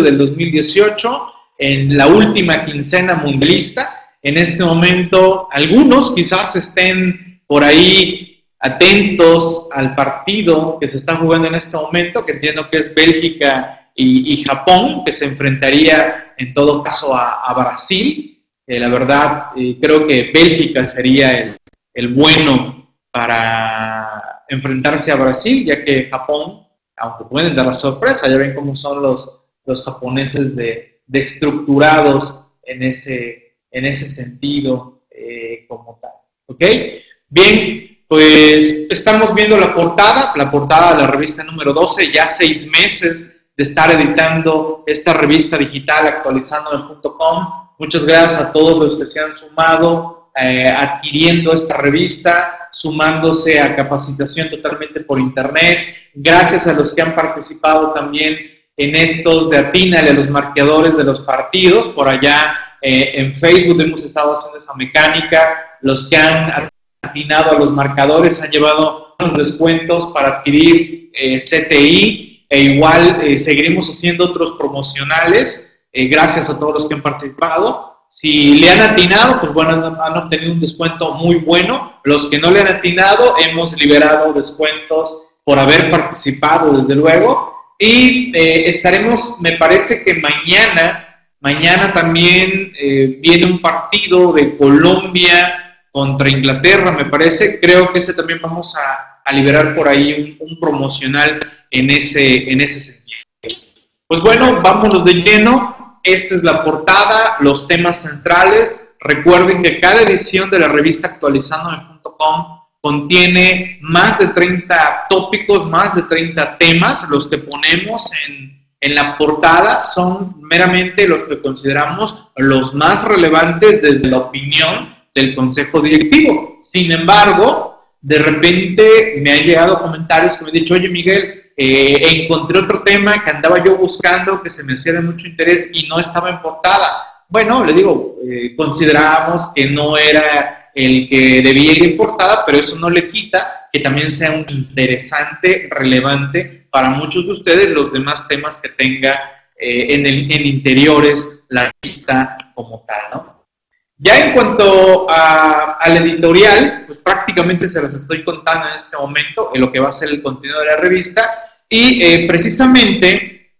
del 2018, en la última quincena mundialista. En este momento, algunos quizás estén por ahí atentos al partido que se está jugando en este momento, que entiendo que es Bélgica y, Japón, que se enfrentaría en todo caso a, Brasil. Eh, la verdad, eh, creo que Bélgica sería el, el bueno para enfrentarse a Brasil, ya que Japón, aunque pueden dar la sorpresa, ya ven cómo son los, los japoneses de, estructurados en ese, en ese sentido eh, como tal. ¿Ok? Bien, pues estamos viendo la portada, la portada de la revista número 12, ya seis meses de estar editando esta revista digital actualizando.com. Muchas gracias a todos los que se han sumado eh, adquiriendo esta revista, sumándose a capacitación totalmente por internet. Gracias a los que han participado también en estos de atínale a los marcadores de los partidos. Por allá eh, en Facebook hemos estado haciendo esa mecánica. Los que han atinado a los marcadores han llevado unos descuentos para adquirir eh, CTI e igual eh, seguiremos haciendo otros promocionales. gracias a todos los que han participado. Si le han atinado, pues bueno, han obtenido un descuento muy bueno. Los que no le han atinado, hemos liberado descuentos por haber participado, desde luego. Y eh, estaremos, me parece que mañana, mañana también eh, viene un partido de Colombia contra Inglaterra, me parece. Creo que ese también vamos a, liberar por ahí un, promocional en ese, en ese sentido. Pues bueno, vámonos de lleno. Esta es la portada, los temas centrales. Recuerden que cada edición de la revista actualizandome.com contiene más de 30 tópicos, más de 30 temas. Los que ponemos en, la portada son meramente los que consideramos los más relevantes desde la opinión del consejo directivo. Sin embargo, de repente me han llegado comentarios que me han dicho, oye Miguel, eh, encontré otro tema que andaba yo buscando, que se me hacía de mucho interés y no estaba en portada. Bueno, le digo, eh, consideramos que no era el que debía ir importada, pero eso no le quita que también sea un interesante, relevante para muchos de ustedes los demás temas que tenga eh, en, el, en interiores la lista como tal, ¿no? Ya en cuanto a, al editorial, pues prácticamente se los estoy contando en este momento, en lo que va a ser el contenido de la revista, y eh, precisamente,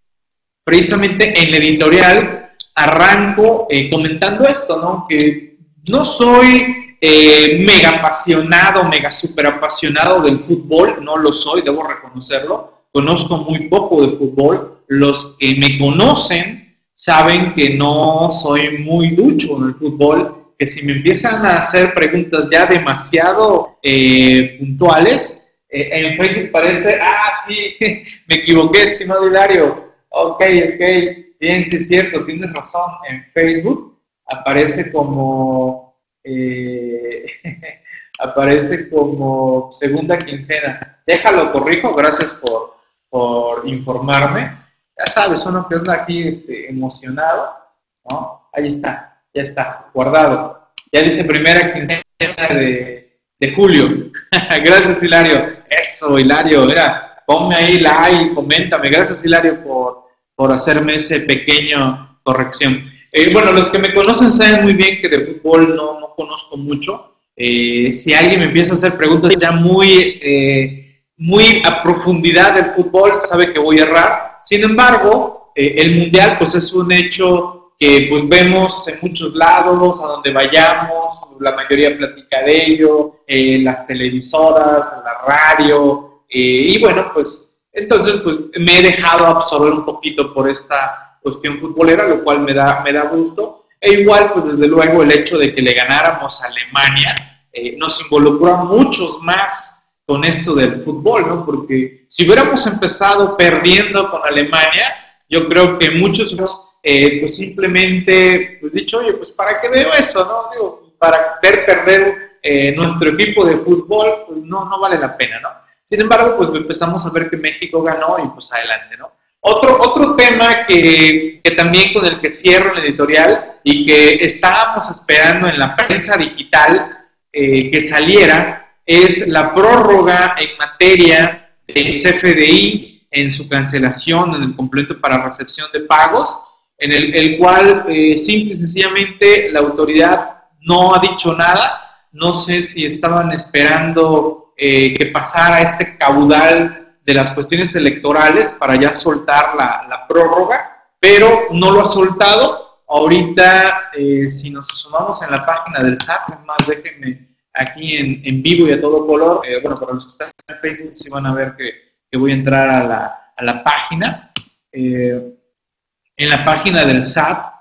precisamente en el editorial arranco eh, comentando esto, ¿no? Que no soy eh, mega apasionado, mega super apasionado del fútbol, no lo soy, debo reconocerlo, conozco muy poco de fútbol, los que me conocen saben que no soy muy ducho en el fútbol, que si me empiezan a hacer preguntas ya demasiado eh, puntuales, eh, en Facebook parece, ah, sí, me equivoqué, estimado Hilario, ok, ok, bien, sí es cierto, tienes razón, en Facebook aparece como eh, aparece como segunda quincena. Déjalo, corrijo, gracias por, por informarme. Ya sabes, uno que anda aquí este, emocionado, ¿no? Ahí está, ya está, guardado. Ya dice primera quincena de, de julio. gracias, Hilario. Eso, Hilario, mira, ponme ahí like, coméntame. Gracias, Hilario, por, por hacerme ese pequeño corrección. Eh, bueno, los que me conocen saben muy bien que de fútbol no, no conozco mucho. Eh, si alguien me empieza a hacer preguntas ya muy, eh, muy a profundidad del fútbol, sabe que voy a errar. Sin embargo, el mundial pues es un hecho que pues vemos en muchos lados, a donde vayamos, la mayoría platica de ello, las televisoras, la radio, y bueno, pues entonces pues me he dejado absorber un poquito por esta cuestión futbolera, lo cual me da, me da gusto. E igual, pues desde luego, el hecho de que le ganáramos a Alemania eh, nos involucró a muchos más con esto del fútbol, ¿no? Porque si hubiéramos empezado perdiendo con Alemania, yo creo que muchos, eh, pues simplemente, pues dicho, oye, pues ¿para qué veo eso, no? Digo, para ver perder eh, nuestro equipo de fútbol, pues no, no vale la pena, ¿no? Sin embargo, pues empezamos a ver que México ganó y pues adelante, ¿no? Otro, otro tema que, que, también con el que cierro el editorial y que estábamos esperando en la prensa digital eh, que saliera es la prórroga en materia del CFDI en su cancelación, en el complemento para recepción de pagos, en el, cual eh, simple y sencillamente la autoridad no ha dicho nada. No sé si estaban esperando eh, que pasara este caudal de las cuestiones electorales para ya soltar la, la prórroga, pero no lo ha soltado. Ahorita, eh, si nos sumamos en la página del SAT, es más, déjenme aquí en, en, vivo y a todo color, bueno, para los que están en Facebook, si van a ver que, que voy a entrar a la, a la página. Eh, en la página del SAT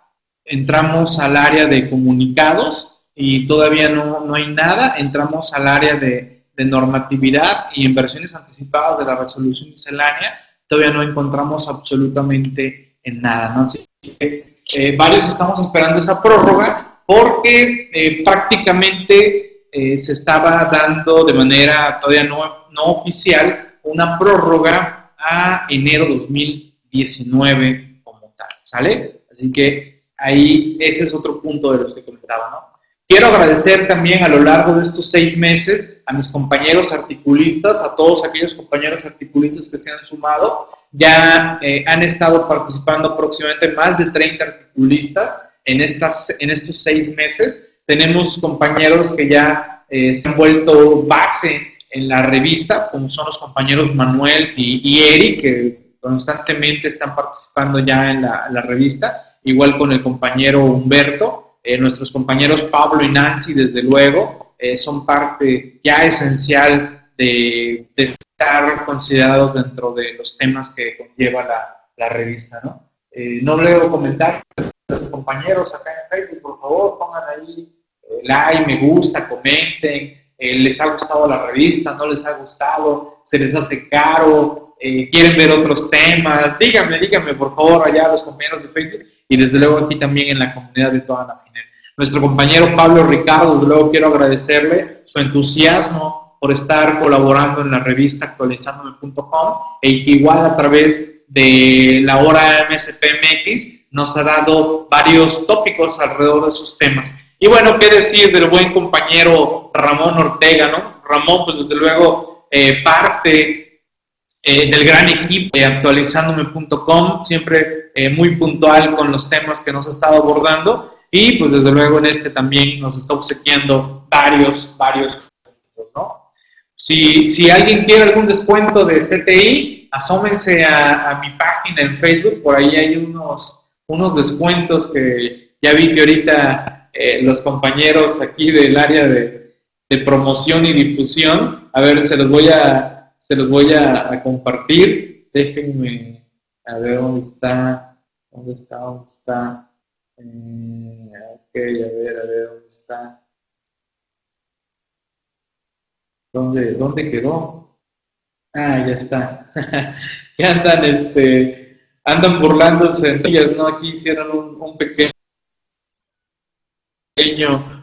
entramos al área de comunicados y todavía no, no hay nada. Entramos al área de, de, normatividad y inversiones anticipadas de la resolución miscelánea. Todavía no encontramos absolutamente en nada. ¿no? Así que, eh, varios estamos esperando esa prórroga porque eh, prácticamente eh, se estaba dando de manera todavía no, no oficial una prórroga a enero 2019 como tal, ¿sale? Así que ahí ese es otro punto de los que comentaba, ¿no? Quiero agradecer también a lo largo de estos seis meses a mis compañeros articulistas, a todos aquellos compañeros articulistas que se han sumado. Ya eh, han estado participando aproximadamente más de 30 articulistas en, estas, en estos seis meses. Tenemos compañeros que ya eh, se han vuelto base en la revista, como son los compañeros Manuel y, y Eric, que constantemente están participando ya en la, la revista, igual con el compañero Humberto, eh, nuestros compañeros Pablo y Nancy, desde luego, eh, son parte ya esencial de, de, estar considerados dentro de los temas que conlleva la, la revista. ¿no? Eh, no leo comentarios los compañeros acá en Facebook, por favor, pongan ahí eh, like, me gusta, comenten, eh, les ha gustado la revista, no les ha gustado, se les hace caro, eh, quieren ver otros temas, díganme, díganme por favor allá a los compañeros de Facebook y desde luego aquí también en la comunidad de toda la FINER. Nuestro compañero Pablo Ricardo, desde luego quiero agradecerle su entusiasmo por estar colaborando en la revista actualizandome.com y que igual a través de la hora MSPMX nos ha dado varios tópicos alrededor de sus temas. Y bueno, qué decir del buen compañero Ramón Ortega, ¿no? Ramón, pues desde luego, eh, parte eh, del gran equipo de actualizandome.com, siempre eh, muy puntual con los temas que nos ha estado abordando y pues desde luego en este también nos está obsequiando varios, varios, ¿no? Si, si alguien quiere algún descuento de CTI, asómense a, a mi página en Facebook, por ahí hay unos, unos descuentos que ya vi que ahorita eh, los compañeros aquí del área de, de, promoción y difusión. A ver, se los voy a, se los voy a, compartir. Déjenme a ver dónde está, dónde está, dónde está. Eh, ok, a ver, a ver, dónde está. ¿Dónde, dónde quedó? Ah, ya está. que andan, este, andan burlándose ellas, ¿no? Aquí hicieron un, un pequeño,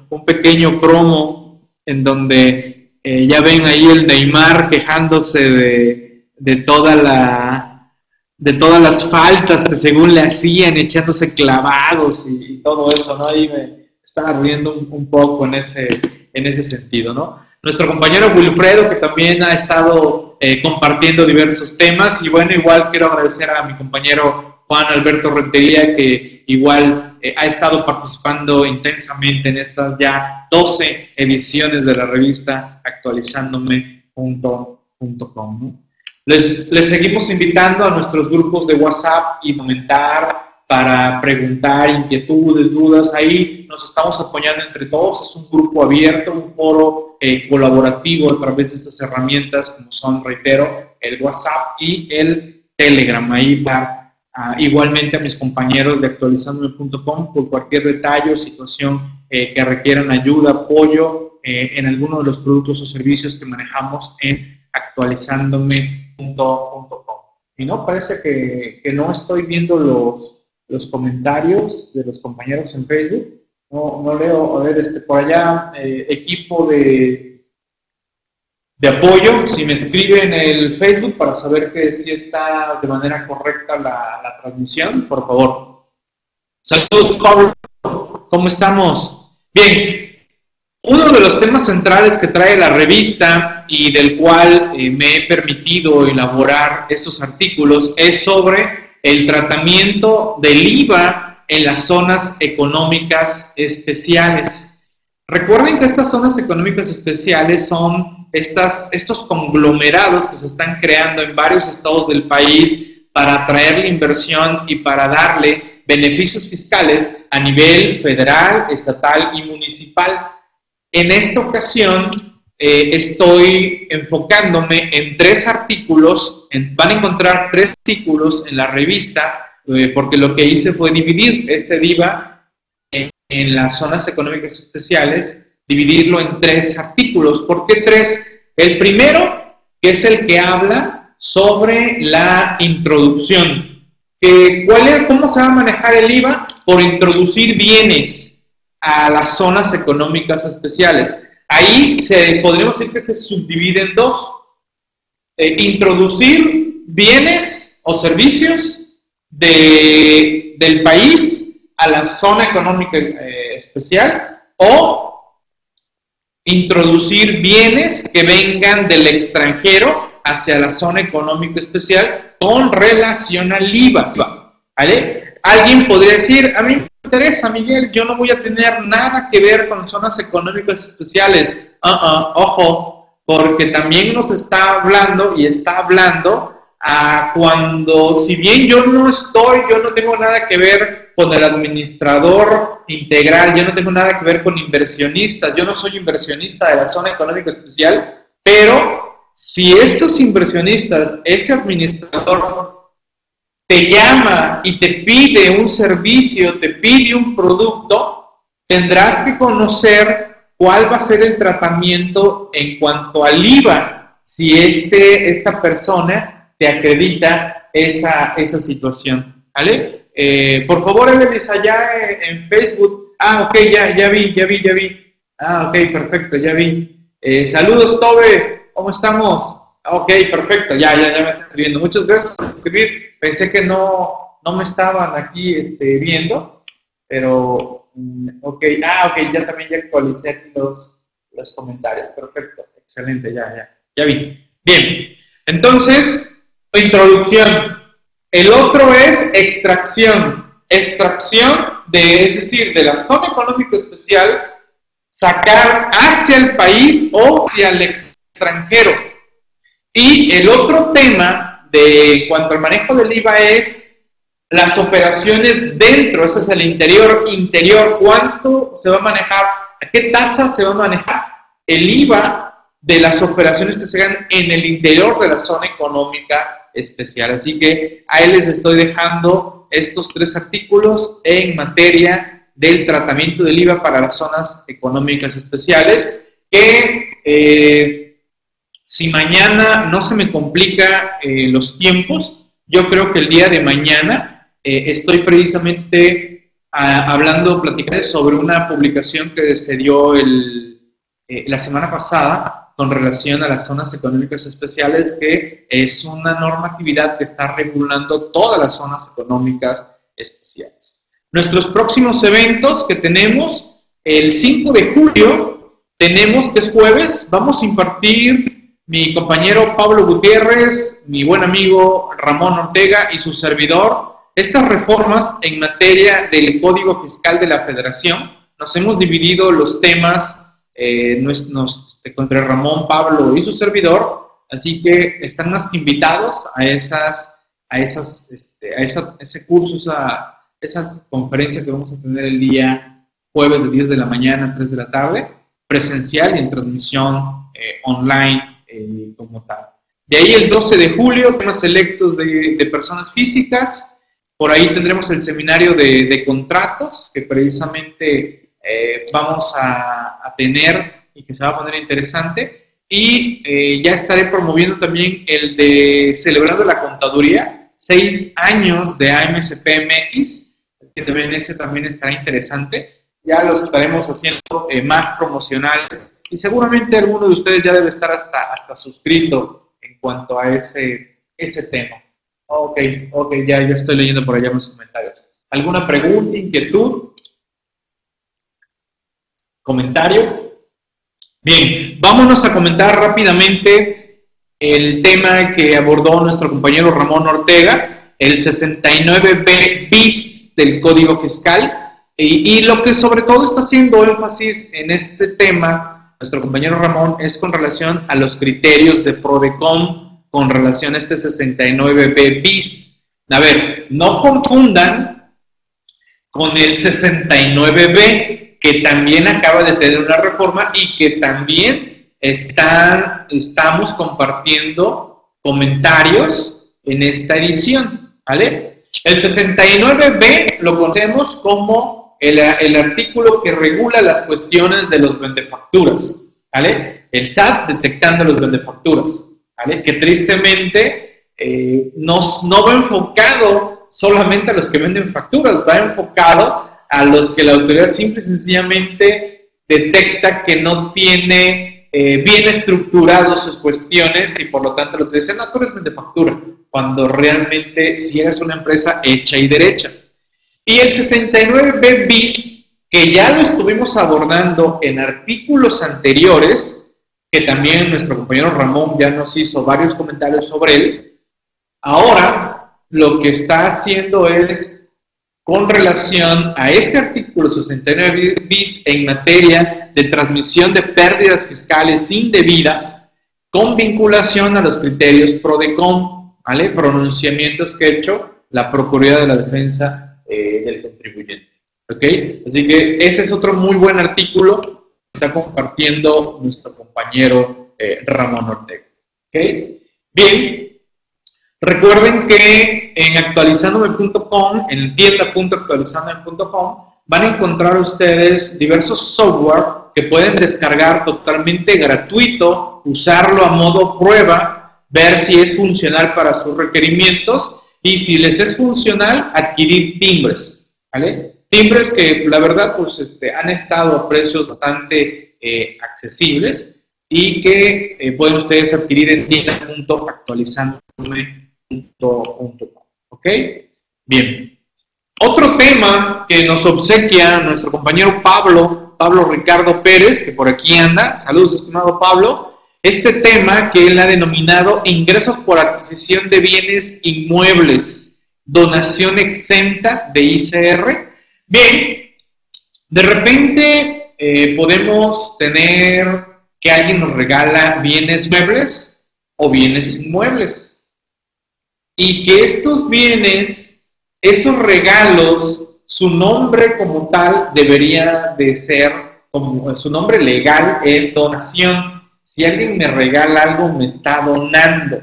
un pequeño promo en donde eh, ya ven ahí el Neymar quejándose de, de, toda la, de todas las faltas que según le hacían, echándose clavados y, y todo eso, ¿no? Ahí me estaba riendo un, un, poco en ese, en ese sentido, ¿no? Nuestro compañero Wilfredo, que también ha estado eh, compartiendo diversos temas, y bueno, igual quiero agradecer a mi compañero Juan Alberto Rentería, que igual eh, ha estado participando intensamente en estas ya 12 ediciones de la revista actualizándome.com. ¿no? Les, les seguimos invitando a nuestros grupos de WhatsApp y comentar para preguntar inquietudes, dudas. Ahí nos estamos apoyando entre todos. Es un grupo abierto, un foro eh, colaborativo a través de estas herramientas como son, reitero, el WhatsApp y el Telegram. Ahí para Uh, igualmente a mis compañeros de actualizandome.com por cualquier detalle o situación eh, que requieran ayuda, apoyo eh, en alguno de los productos o servicios que manejamos en actualizandome.com. Y no, parece que, que, no estoy viendo los, los comentarios de los compañeros en Facebook. No, no leo, a ver, este, por allá, eh, equipo de de apoyo, si me escribe en el Facebook para saber que sí está de manera correcta la, transmisión, por favor. Saludos, Pablo. ¿Cómo estamos? Bien, uno de los temas centrales que trae la revista y del cual eh, me he permitido elaborar estos artículos es sobre el tratamiento del IVA en las zonas económicas especiales. Recuerden que estas zonas económicas especiales son estas, estos conglomerados que se están creando en varios estados del país para atraer la inversión y para darle beneficios fiscales a nivel federal, estatal y municipal. En esta ocasión eh, estoy enfocándome en tres artículos, van a encontrar tres artículos en la revista, eh, porque lo que hice fue dividir este DIVA en, en, las zonas económicas especiales, dividirlo en tres artículos. ¿Por qué tres? El primero, que es el que habla sobre la introducción. Que, ¿cuál es, ¿Cómo se va a manejar el IVA? Por introducir bienes a las zonas económicas especiales. Ahí se, podríamos decir que se subdivide en dos. Eh, introducir bienes o servicios de, del país a la zona económica eh, especial o introducir bienes que vengan del extranjero hacia la zona económica especial con relación al IVA. Alguien podría decir, a mí interesa, Miguel, yo no voy a tener nada que ver con zonas económicas especiales. Uh ojo, porque también nos está hablando y está hablando a cuando, si bien yo no estoy, yo no tengo nada que ver con el administrador integral, yo no tengo nada que ver con inversionistas, yo no soy inversionista de la zona económica especial, pero si esos inversionistas, ese administrador te llama y te pide un servicio, te pide un producto, tendrás que conocer cuál va a ser el tratamiento en cuanto al IVA, si este, esta persona te acredita esa, esa situación. ¿Vale? Eh, por favor, Evelis, allá en, Facebook. Ah, ok, ya, ya vi, ya vi, ya vi. Ah, ok, perfecto, ya vi. Eh, saludos, Tobe, ¿cómo estamos? Ok, perfecto, ya, ya, ya me está escribiendo. Muchas gracias por escribir. Pensé que no, no me estaban aquí este, viendo, pero, mm, ok, ah, ok, ya también ya actualicé los, los comentarios. Perfecto, excelente, ya, ya, ya vi. Bien, entonces, introducción. El otro es extracción. Extracción de, es decir, de la zona económica especial, sacar hacia el país o hacia el extranjero. Y el otro tema de cuanto al manejo del IVA es las operaciones dentro, ese es el interior, interior, cuánto se va a manejar, a qué tasa se va a manejar el IVA de las operaciones que se hagan en el interior de la zona económica especial. Así que ahí les estoy dejando estos tres artículos en materia del tratamiento del IVA para las zonas económicas especiales que eh, si mañana no se me complica eh, los tiempos, yo creo que el día de mañana eh, estoy precisamente ah, hablando, platicando sobre una publicación que se dio el, la semana pasada con relación a las zonas económicas especiales, que es una normatividad que está regulando todas las zonas económicas especiales. Nuestros próximos eventos que tenemos, el 5 de julio, tenemos que es jueves, vamos a impartir mi compañero Pablo Gutiérrez, mi buen amigo Ramón Ortega y su servidor, estas reformas en materia del Código Fiscal de la Federación. Nos hemos dividido los temas eh, este, contra Ramón, Pablo y su servidor, así que están más que invitados a esas, a esas, este, a ese curso, esa conferencia que vamos a tener el día jueves de 10 de la mañana a 3 de la tarde, presencial y en transmisión eh, online eh, como tal. De ahí el 12 de julio, temas selectos de, personas físicas. Por ahí tendremos el seminario de, contratos que precisamente eh, vamos a, tener y que se va a poner interesante. Y eh, ya estaré promoviendo también el de Celebrando la Contaduría, seis años de AMSPMX, que también ese también estará interesante. Ya los estaremos haciendo más promocionales y seguramente alguno de ustedes ya debe estar hasta, hasta suscrito en cuanto a ese, ese tema. Ok, ok, ya, ya estoy leyendo por allá los comentarios. ¿Alguna pregunta, inquietud? ¿Comentario? Bien, vámonos a comentar rápidamente el tema que abordó nuestro compañero Ramón Ortega, el 69B bis del Código Fiscal, y, lo que sobre todo está haciendo énfasis en este tema, nuestro compañero Ramón, es con relación a los criterios de PRODECOM con relación a este 69B bis. A ver, no confundan con el 69B, que también acaba de tener una reforma y que también están, estamos compartiendo comentarios en esta edición, ¿vale? El 69B lo conocemos como el, el artículo que regula las cuestiones de los vendefacturas, ¿vale? El SAT detectando los vendefacturas, ¿vale? Que tristemente eh, no, no va enfocado solamente a los que venden facturas, va enfocado a los que la autoridad simple y sencillamente detecta que no tiene eh, bien estructurados sus cuestiones y por lo tanto lo que dice, no, tú eres de factura, cuando realmente si eres una empresa hecha y derecha. Y el 69B bis, que ya lo estuvimos abordando en artículos anteriores, que también nuestro compañero Ramón ya nos hizo varios comentarios sobre él, ahora lo que está haciendo es con relación a este artículo 69 bis en materia de transmisión de pérdidas fiscales indebidas con vinculación a los criterios PRODECOM, ¿vale? Pronunciamientos que ha hecho la Procuraduría de la Defensa eh, del Contribuyente. ¿Ok? Así que ese es otro muy buen artículo que está compartiendo nuestro compañero eh, Ramón Ortega. ¿Ok? Bien, Recuerden que en actualizandome.com, en tienda.actualizandome.com, van a encontrar ustedes diversos software que pueden descargar totalmente gratuito, usarlo a modo prueba, ver si es funcional para sus requerimientos y si les es funcional, adquirir timbres, ¿vale? Timbres que la verdad pues este, han estado a precios bastante eh, accesibles y que eh, pueden ustedes adquirir en tienda.actualizandome.com ¿Ok? Bien. Otro tema que nos obsequia nuestro compañero Pablo, Pablo Ricardo Pérez, que por aquí anda, saludos estimado Pablo, este tema que él ha denominado ingresos por adquisición de bienes inmuebles, donación exenta de ICR. Bien, de repente eh, podemos tener que alguien nos regala bienes muebles o bienes inmuebles y que estos bienes, esos regalos, su nombre como tal debería de ser, como su nombre legal es donación. Si alguien me regala algo, me está donando.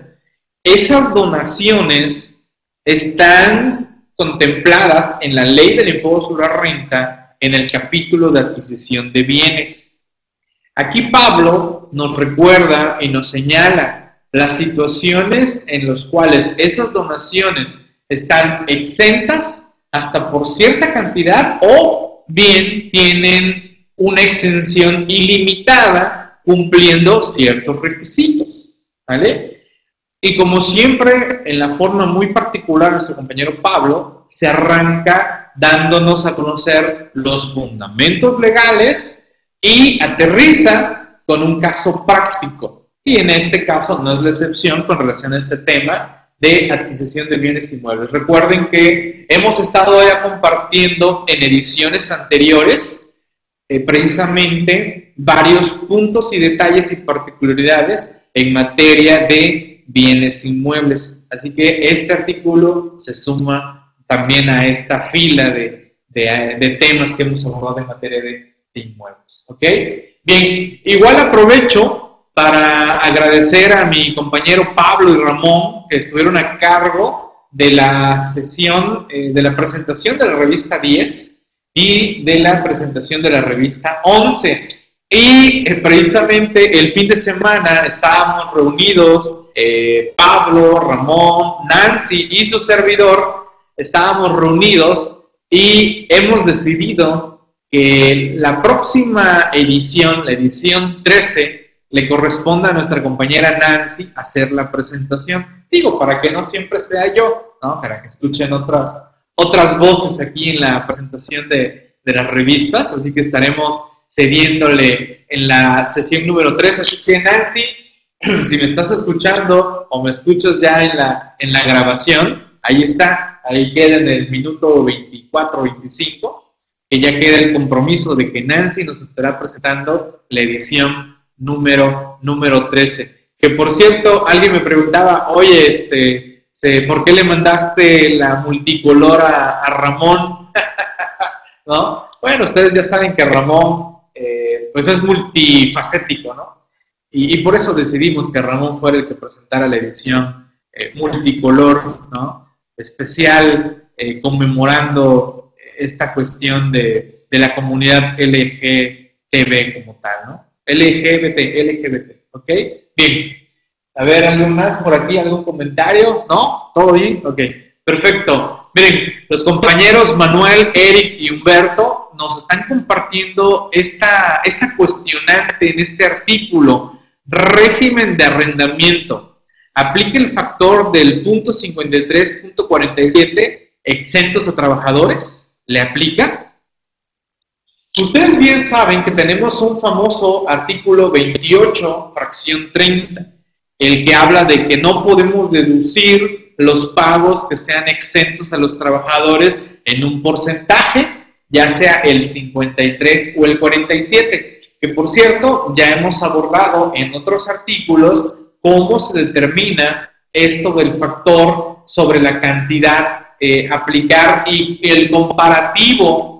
Esas donaciones están contempladas en la ley del impuesto sobre la renta en el capítulo de adquisición de bienes. Aquí Pablo nos recuerda y nos señala las situaciones en las cuales esas donaciones están exentas hasta por cierta cantidad o bien tienen una exención ilimitada cumpliendo ciertos requisitos. ¿Vale? Y como siempre, en la forma muy particular, nuestro compañero Pablo se arranca dándonos a conocer los fundamentos legales y aterriza con un caso práctico. Y en este caso no es la excepción con relación a este tema de adquisición de bienes inmuebles. Recuerden que hemos estado ya compartiendo en ediciones anteriores eh, precisamente varios puntos y detalles y particularidades en materia de bienes inmuebles. Así que este artículo se suma también a esta fila de, de, temas que hemos abordado en materia de, de inmuebles. ¿Ok? Bien, igual aprovecho para agradecer a mi compañero Pablo y Ramón que estuvieron a cargo de la sesión eh, de la presentación de la revista 10 y de la presentación de la revista 11. Y eh, precisamente el fin de semana estábamos reunidos, eh, Pablo, Ramón, Nancy y su servidor, estábamos reunidos y hemos decidido que la próxima edición, la edición 13, le corresponde a nuestra compañera Nancy hacer la presentación. Digo, para que no siempre sea yo, ¿no? Para que escuchen otras, otras voces aquí en la presentación de, de las revistas, así que estaremos cediéndole en la sesión número 3. Así que Nancy, si me estás escuchando o me escuchas ya en la, en la grabación, ahí está, ahí queda en el minuto 24, 25, que ya queda el compromiso de que Nancy nos estará presentando la edición número, número 13. Que por cierto, alguien me preguntaba, oye, este, ¿por qué le mandaste la multicolor a, Ramón? ¿No? Bueno, ustedes ya saben que Ramón, eh, pues es multifacético, ¿no? Y, por eso decidimos que Ramón fuera el que presentara la edición eh, multicolor, ¿no? Especial, eh, conmemorando esta cuestión de, de la comunidad LGTB como tal, ¿no? LGBT, LGBT, ¿ok? Bien. A ver, ¿algo más por aquí? ¿Algún comentario? ¿No? ¿Todo bien? Ok, perfecto. Miren, los compañeros Manuel, Eric y Humberto nos están compartiendo esta, esta cuestionante en este artículo, régimen de arrendamiento. Aplica el factor del punto 53.47, exentos a trabajadores. ¿Le aplica? Ustedes bien saben que tenemos un famoso artículo 28, fracción 30, el que habla de que no podemos deducir los pagos que sean exentos a los trabajadores en un porcentaje, ya sea el 53 o el 47, que por cierto ya hemos abordado en otros artículos cómo se determina esto del factor sobre la cantidad eh, aplicar y el comparativo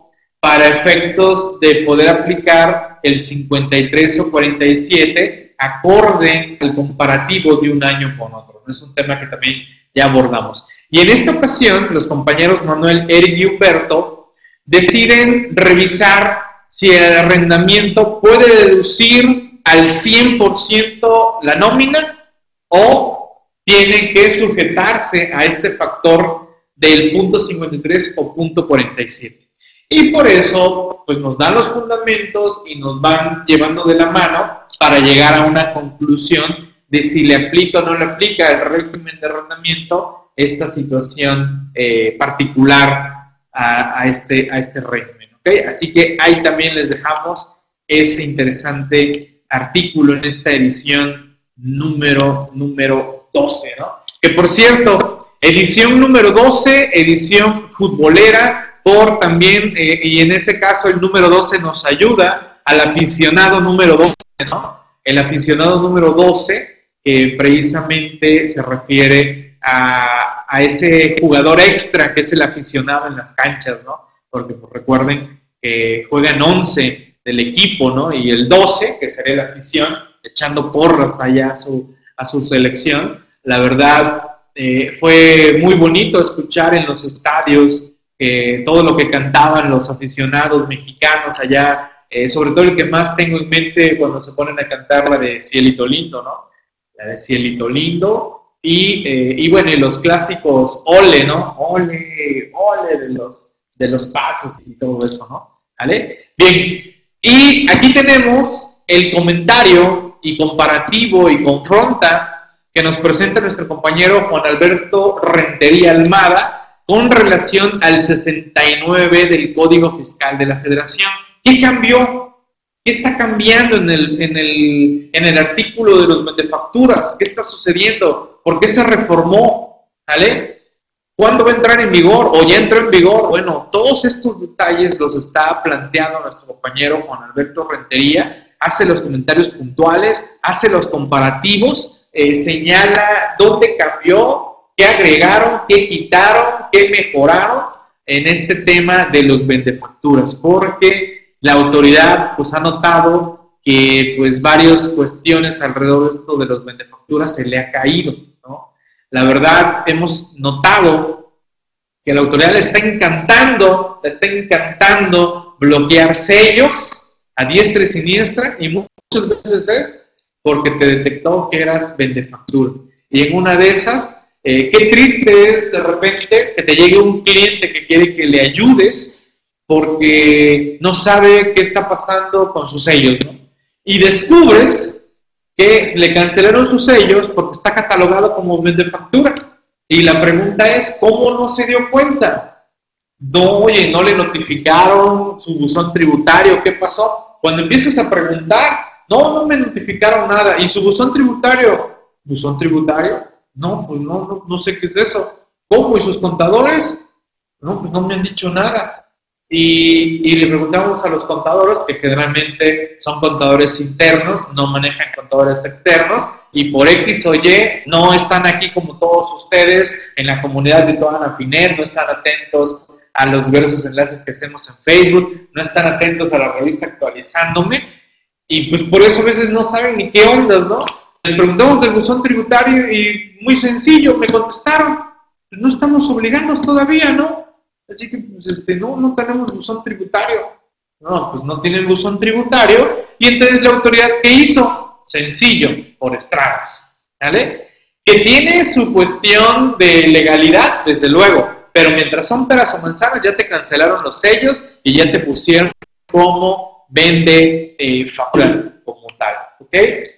para efectos de poder aplicar el 53 o 47 acorde al comparativo de un año con otro. Es un tema que también ya abordamos. Y en esta ocasión, los compañeros Manuel, Eric y Humberto deciden revisar si el arrendamiento puede deducir al 100% la nómina o tiene que sujetarse a este factor del punto 53 o punto 47. Y por eso, pues nos dan los fundamentos y nos van llevando de la mano para llegar a una conclusión de si le aplica o no le aplica el régimen de arrendamiento esta situación eh, particular a, este, a este régimen. ¿okay? Así que ahí también les dejamos ese interesante artículo en esta edición número, número 12, ¿no? Que por cierto, edición número 12, edición futbolera, por también, eh, y en ese caso el número 12 nos ayuda al aficionado número 12, ¿no? El aficionado número 12 que precisamente se refiere a, a, ese jugador extra que es el aficionado en las canchas, ¿no? Porque pues, recuerden que juegan 11 del equipo, ¿no? Y el 12, que sería la afición, echando porras allá a su, a su selección. La verdad, eh, fue muy bonito escuchar en los estadios todo lo que cantaban los aficionados mexicanos allá, eh, sobre todo el que más tengo en mente cuando se ponen a cantar la de Cielito Lindo, ¿no? La de Cielito Lindo, y, eh, y bueno, y los clásicos Ole, ¿no? Ole, Ole de los, de los pasos y todo eso, ¿no? ¿Vale? Bien, y aquí tenemos el comentario y comparativo y confronta que nos presenta nuestro compañero Juan Alberto Rentería Almada, con relación al 69 del Código Fiscal de la Federación. ¿Qué cambió? ¿Qué está cambiando en el, en el, en el artículo de los vendefacturas? ¿Qué está sucediendo? ¿Por qué se reformó? ¿Cuándo va a entrar en vigor o ya entró en vigor? Bueno, todos estos detalles los está planteando nuestro compañero Juan Alberto Rentería, hace los comentarios puntuales, hace los comparativos, eh, señala dónde cambió, qué agregaron, qué quitaron, mejoraron en este tema de los vendefacturas, porque la autoridad pues ha notado que pues varias cuestiones alrededor de esto de los vendefacturas se le ha caído, ¿no? La verdad hemos notado que la autoridad le está encantando, le está encantando bloquear sellos a diestra y siniestra y muchas veces es porque te detectó que eras vendefactura. Y en una de esas eh, qué triste es de repente que te llegue un cliente que quiere que le ayudes porque no sabe qué está pasando con sus sellos, ¿no? Y descubres que le cancelaron sus sellos porque está catalogado como factura. Y la pregunta es, ¿cómo no se dio cuenta? No, oye, no le notificaron su buzón tributario, ¿qué pasó? Cuando empiezas a preguntar, no, no me notificaron nada. ¿Y su buzón tributario? ¿Buzón tributario? No, pues no, no, no sé qué es eso. ¿Cómo? ¿Y sus contadores? No, pues no me han dicho nada. Y, le preguntamos a los contadores, que generalmente son contadores internos, no manejan contadores externos, y por X o Y no están aquí como todos ustedes en la comunidad de toda la FINER, no están atentos a los diversos enlaces que hacemos en Facebook, no están atentos a la revista actualizándome, y pues por eso a veces no saben ni qué ondas, ¿no? Les preguntamos del buzón tributario y muy sencillo, me contestaron, no estamos obligados todavía, ¿no? Así que, pues, este, no, no tenemos buzón tributario. No, pues no tienen buzón tributario. Y entonces la autoridad, ¿qué hizo? Sencillo, por estradas. ¿Vale? Que tiene su cuestión de legalidad, desde luego. Pero mientras son peras o manzanas, ya te cancelaron los sellos y ya te pusieron como vende eh, factura como tal. ¿Ok?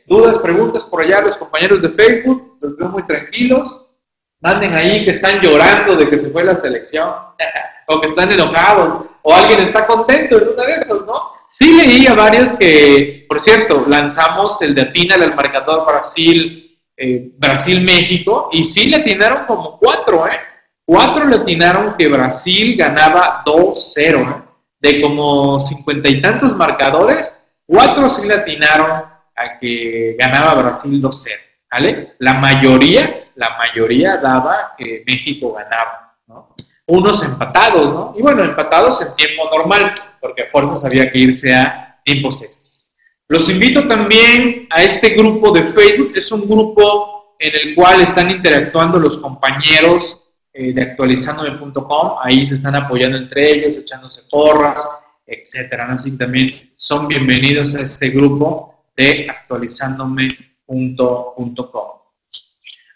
¿Dudas, preguntas por allá los compañeros de Facebook? Los veo muy tranquilos. Manden ahí que están llorando de que se fue la selección, o que están enojados, o alguien está contento en una de esas, ¿no? Sí leí a varios que, por cierto, lanzamos el de Atina, el marcador Brasil, eh, Brasil-México, y sí le atinaron como cuatro, ¿eh? Cuatro le atinaron que Brasil ganaba 2-0, ¿eh? De como cincuenta y tantos marcadores, cuatro sí le atinaron a que ganaba Brasil 2-0, ¿vale? La mayoría la mayoría daba que México ganaba, ¿no? Unos empatados, ¿no? Y bueno, empatados en tiempo normal, porque a fuerzas había que irse a tiempos extras. Los invito también a este grupo de Facebook, es un grupo en el cual están interactuando los compañeros eh, de actualizandome.com, ahí se están apoyando entre ellos, echándose porras, etcétera. Así también son bienvenidos a este grupo de actualizandome.com.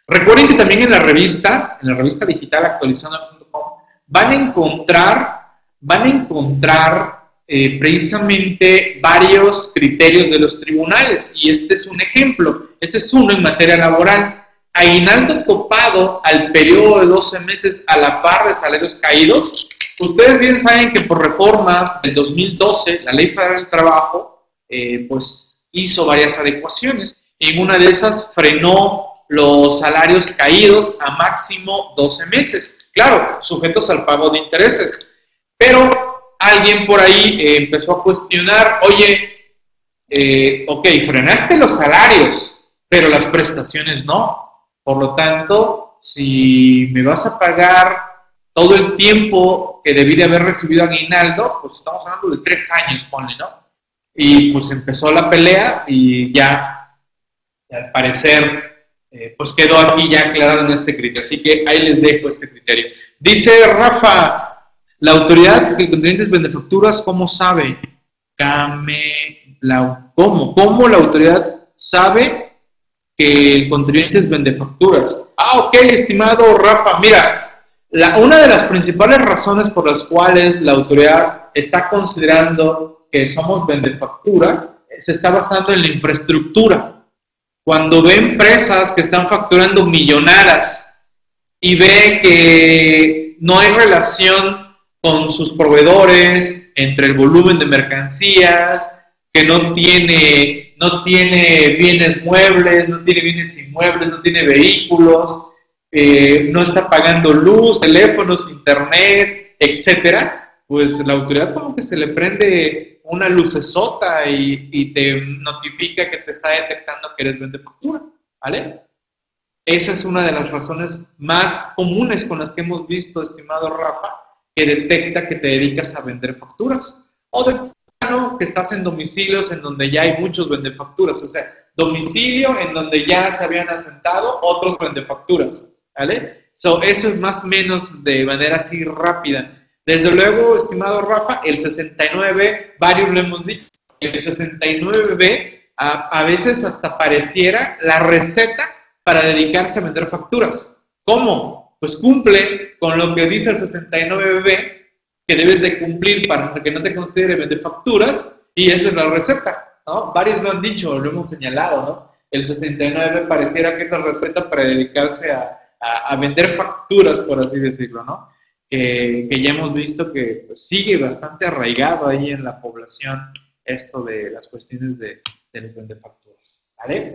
Recuerden que también en la revista, en la revista digital actualizando.com, van a encontrar, van a encontrar eh, precisamente varios criterios de los tribunales y este es un ejemplo, este es uno en materia laboral. Aguinaldo topado al periodo de 12 meses a la par de salarios caídos. Ustedes bien saben que por reforma del 2012, la Ley Federal del Trabajo, eh, pues hizo varias adecuaciones. En una de esas frenó los salarios caídos a máximo 12 meses. Claro, sujetos al pago de intereses. Pero alguien por ahí eh, empezó a cuestionar, oye, eh, ok, frenaste los salarios, pero las prestaciones no. Por lo tanto, si me vas a pagar todo el tiempo que debí de haber recibido aguinaldo, pues estamos hablando de tres años, ponle, ¿no? Y pues empezó la pelea y ya, al parecer, eh, pues quedó aquí ya aclarado en este criterio. Así que ahí les dejo este criterio. Dice Rafa, la autoridad de contribuyentes vende facturas, ¿cómo sabe? ¿Cómo? ¿Cómo la autoridad sabe que el contribuyente vende facturas? Ah, ok, estimado Rafa, mira, la, una de las principales razones por las cuales la autoridad está considerando que somos vendefactura se está basando en la infraestructura. Cuando ve empresas que están facturando millonadas y ve que no hay relación con sus proveedores entre el volumen de mercancías, que no tiene, no tiene bienes muebles, no tiene bienes inmuebles, no tiene vehículos, eh, no está pagando luz, teléfonos, internet, etcétera, pues la autoridad como que se le prende una lucesota y, y te notifica que te está detectando que eres vende factura, ¿vale? Esa es una de las razones más comunes con las que hemos visto, estimado Rafa, que detecta que te dedicas a vender facturas. O de plano que estás en domicilios en donde ya hay muchos vendefacturas. O sea, domicilio en donde ya se habían asentado otros vendefacturas. ¿Vale? So, eso es más o menos de manera así rápida. Desde luego, estimado Rafa, el 69, varios lo hemos dicho, el 69B a, a veces hasta pareciera la receta para dedicarse a vender facturas. ¿Cómo? Pues cumple con lo que dice el 69B que debes de cumplir para que no te considere vender facturas y esa es la receta, ¿no? Varios lo han dicho, lo hemos señalado, ¿no? El 69B pareciera que es la receta para dedicarse a, a vender facturas, por así decirlo, ¿no? Que ya hemos visto que pues, sigue bastante arraigado ahí en la población esto de las cuestiones de, de los vendefacturas. ¿Vale?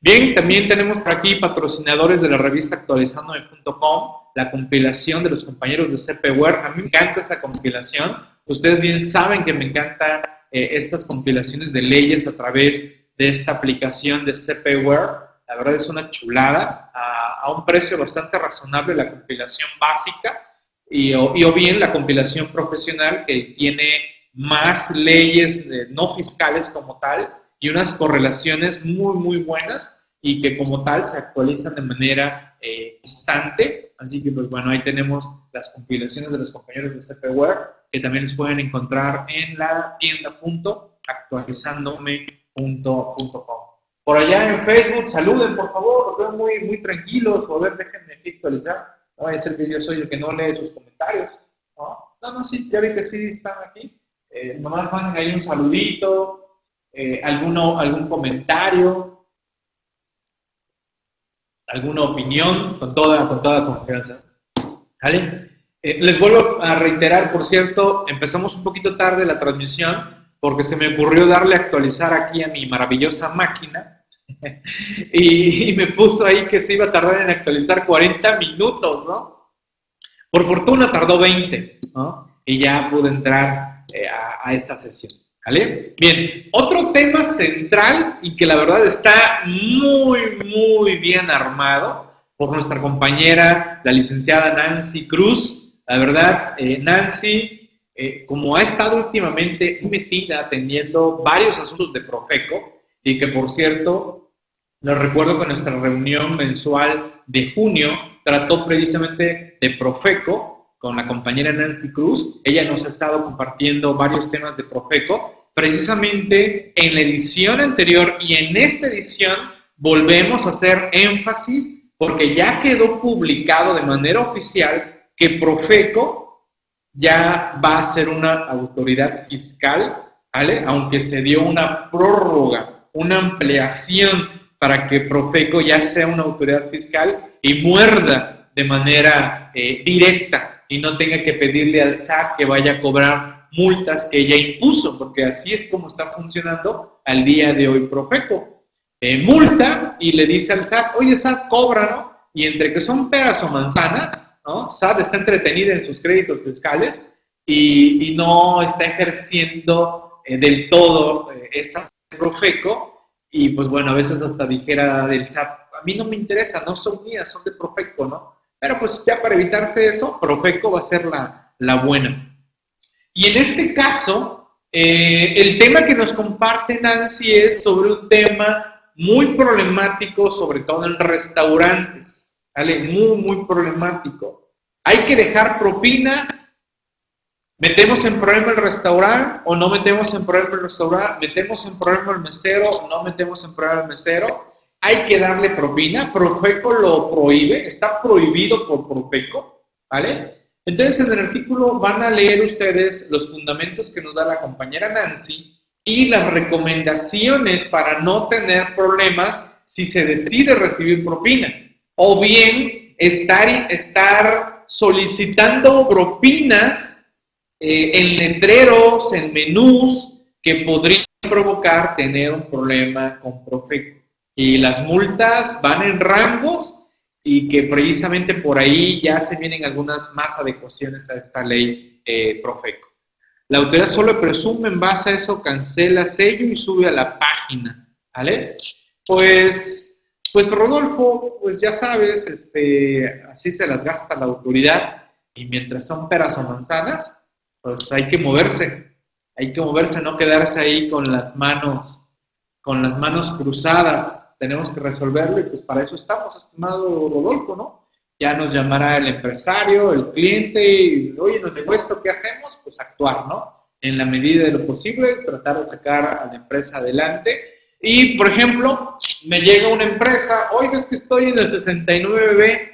Bien, también tenemos por aquí patrocinadores de la revista actualizandome.com, la compilación de los compañeros de CPWare. A mí me encanta esa compilación. Ustedes bien saben que me encantan eh, estas compilaciones de leyes a través de esta aplicación de CPWare. La verdad es una chulada, a, a un precio bastante razonable la compilación básica y o, y o bien la compilación profesional que tiene más leyes no fiscales como tal y unas correlaciones muy, muy buenas y que como tal se actualizan de manera eh, constante. Así que, pues bueno, ahí tenemos las compilaciones de los compañeros de CPWare que también los pueden encontrar en la tienda.actualizandome.com. Por allá en Facebook, saluden, por favor, los veo muy, muy tranquilos. O a ver, déjenme actualizar. No a ser que yo soy el que no lee sus comentarios. No, no, no sí, ya vi que sí están aquí. Eh, nomás manden ahí un saludito, eh, alguno, algún comentario, alguna opinión, con toda, con toda confianza. ¿Vale? Eh, les vuelvo a reiterar, por cierto, empezamos un poquito tarde la transmisión porque se me ocurrió darle a actualizar aquí a mi maravillosa máquina y, me puso ahí que se iba a tardar en actualizar 40 minutos, ¿no? Por fortuna tardó 20, ¿no? Y ya pude entrar eh, a, a esta sesión. ¿Vale? Bien, otro tema central y que la verdad está muy, muy bien armado por nuestra compañera, la licenciada Nancy Cruz. La verdad, eh, Nancy, eh, como ha estado últimamente metida atendiendo varios asuntos de Profeco, y que por cierto, les recuerdo que nuestra reunión mensual de junio trató precisamente de Profeco, con la compañera Nancy Cruz. Ella nos ha estado compartiendo varios temas de Profeco. Precisamente en la edición anterior y en esta edición volvemos a hacer énfasis porque ya quedó publicado de manera oficial que Profeco ya va a ser una autoridad fiscal, ¿vale? Aunque se dio una prórroga, una ampliación para que Profeco ya sea una autoridad fiscal y muerda de manera eh, directa y no tenga que pedirle al SAT que vaya a cobrar multas que ella impuso, porque así es como está funcionando al día de hoy Profeco. Eh, multa y le dice al SAT, oye SAT, cobra, ¿no? Y entre que son peras o manzanas, ¿no? SAT está entretenida en sus créditos fiscales y, no está ejerciendo eh, del todo esta Profeco y pues bueno, a veces hasta dijera del SAT, a mí no me interesa, no son mías, son de Profeco, ¿no? Pero pues ya para evitarse eso, Profeco va a ser la, la buena. Y en este caso, eh, el tema que nos comparte Nancy es sobre un tema muy problemático, sobre todo en restaurantes, ¿vale? Muy, muy problemático. Hay que dejar propina. ¿Metemos en problema el restaurante o no metemos en problema el restaurante? ¿Metemos en problema el mesero o no metemos en problema el mesero? hay que darle propina, Profeco lo prohíbe, está prohibido por Profeco, ¿vale? Entonces en el artículo van a leer ustedes los fundamentos que nos da la compañera Nancy y las recomendaciones para no tener problemas si se decide recibir propina. O bien estar, estar solicitando propinas eh, en letreros, en menús, que podrían provocar tener un problema con Profeco y las multas van en rangos y que precisamente por ahí ya se vienen algunas más adecuaciones a esta ley eh, Profeco. La autoridad solo presume en base a eso, cancela sello y sube a la página, ¿vale? Pues, pues Rodolfo, pues ya sabes, este, así se las gasta la autoridad y mientras son peras o manzanas, pues hay que moverse, hay que moverse, no quedarse ahí con las manos, con las manos cruzadas, tenemos que resolverlo y pues para eso estamos, estimado Rodolfo, ¿no? Ya nos llamará el empresario, el cliente y, oye, nos llegó esto, ¿qué hacemos? Pues actuar, ¿no? En la medida de lo posible, tratar de sacar a la empresa adelante. Y, por ejemplo, me llega una empresa, oiga, es que estoy en el 69B,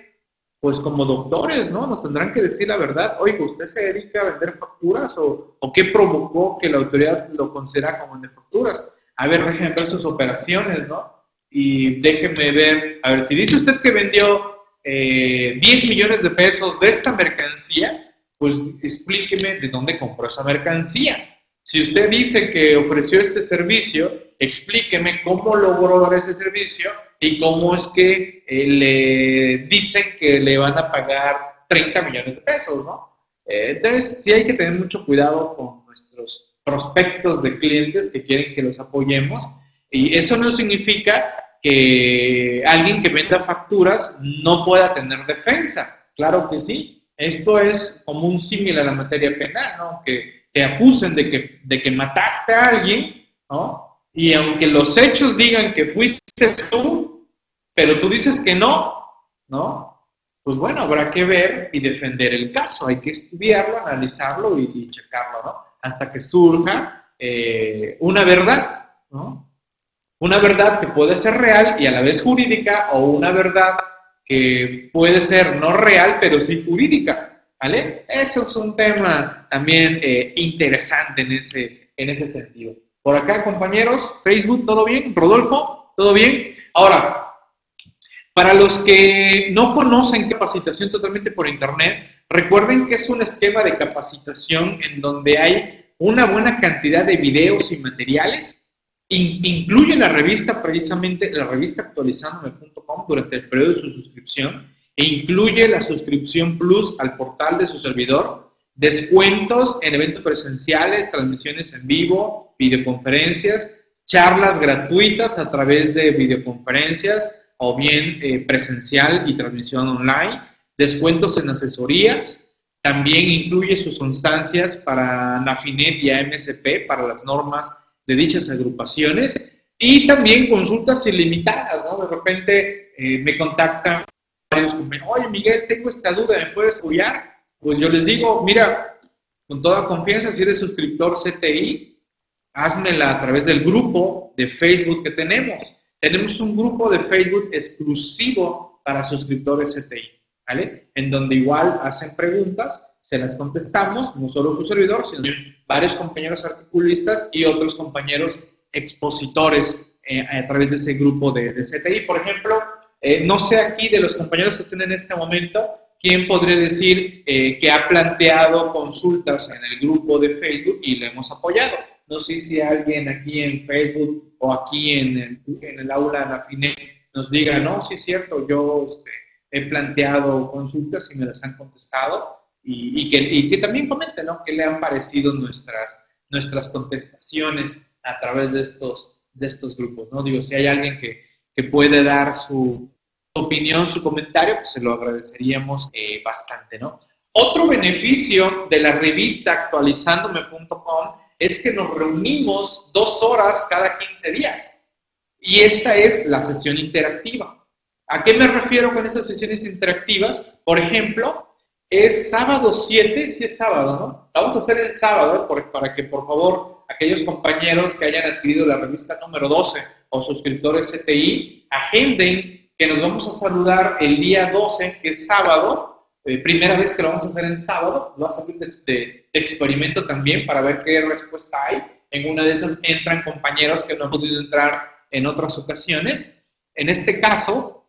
pues como doctores, ¿no? Nos tendrán que decir la verdad, oiga, ¿usted se dedica a vender facturas o, qué provocó que la autoridad lo considera como vender facturas? A ver, déjenme ver sus operaciones, ¿no? y déjeme ver, a ver, si dice usted que vendió eh, 10 millones de pesos de esta mercancía, pues explíqueme de dónde compró esa mercancía. Si usted dice que ofreció este servicio, explíqueme cómo logró dar ese servicio y cómo es que eh, le dicen que le van a pagar 30 millones de pesos, ¿no? Eh, entonces, sí hay que tener mucho cuidado con nuestros prospectos de clientes que quieren que los apoyemos y eso no significa que alguien que venda facturas no pueda tener defensa. Claro que sí. Esto es como un símil a la materia penal, ¿no? Que te acusen de que, de que mataste a alguien, ¿no? Y aunque los hechos digan que fuiste tú, pero tú dices que no, ¿no? Pues bueno, habrá que ver y defender el caso. Hay que estudiarlo, analizarlo y, checarlo, ¿no? Hasta que surja eh, una verdad, ¿no? Una verdad que puede ser real y a la vez jurídica o una verdad que puede ser no real, pero sí jurídica, ¿vale? Eso es un tema también eh, interesante en ese, en ese sentido. Por acá, compañeros, Facebook, ¿todo bien? Rodolfo, ¿todo bien? Ahora, para los que no conocen capacitación totalmente por Internet, recuerden que es un esquema de capacitación en donde hay una buena cantidad de videos y materiales. incluye la revista, precisamente la revista actualizandome.com durante el periodo de su suscripción, e incluye la suscripción plus al portal de su servidor, descuentos en eventos presenciales, transmisiones en vivo, videoconferencias, charlas gratuitas a través de videoconferencias o bien eh, presencial y transmisión online, descuentos en asesorías, también incluye sus instancias para NAFINET y AMSP para las normas de dichas agrupaciones y también consultas ilimitadas. De repente eh, me contactan varios, oye Miguel, tengo esta duda, ¿me puedes apoyar? Pues yo les digo, mira, con toda confianza, si eres suscriptor CTI, házmela a través del grupo de Facebook que tenemos. Tenemos un grupo de Facebook exclusivo para suscriptores CTI, ¿vale? En donde igual hacen preguntas, se las contestamos, no solo su servidor, sino varios compañeros articulistas y otros compañeros expositores eh, a través de ese grupo de, CTI. Por ejemplo, eh, no sé aquí de los compañeros que estén en este momento, ¿quién podría decir eh, que ha planteado consultas en el grupo de Facebook y le hemos apoyado? No sé si alguien aquí en Facebook o aquí en el, en el aula nos diga, no, sí es cierto, yo este, he planteado consultas y me las han contestado y, que, y que, también comenten, ¿no? ¿Qué le han parecido nuestras, nuestras contestaciones a través de estos, de estos grupos, ¿no? Digo, si hay alguien que, que puede dar su, opinión, su comentario, pues se lo agradeceríamos eh, bastante, ¿no? Otro beneficio de la revista actualizandome.com es que nos reunimos dos horas cada 15 días. Y esta es la sesión interactiva. ¿A qué me refiero con estas sesiones interactivas? Por ejemplo, es sábado 7, si es sábado, ¿no? Vamos a hacer el sábado para que por favor aquellos compañeros que hayan adquirido la revista número 12 o suscriptores CTI agenden que nos vamos a saludar el día 12, que es sábado, eh, primera vez que lo vamos a hacer en sábado, lo va a salir de, experimento también para ver qué respuesta hay. En una de esas entran compañeros que no han podido entrar en otras ocasiones. En este caso,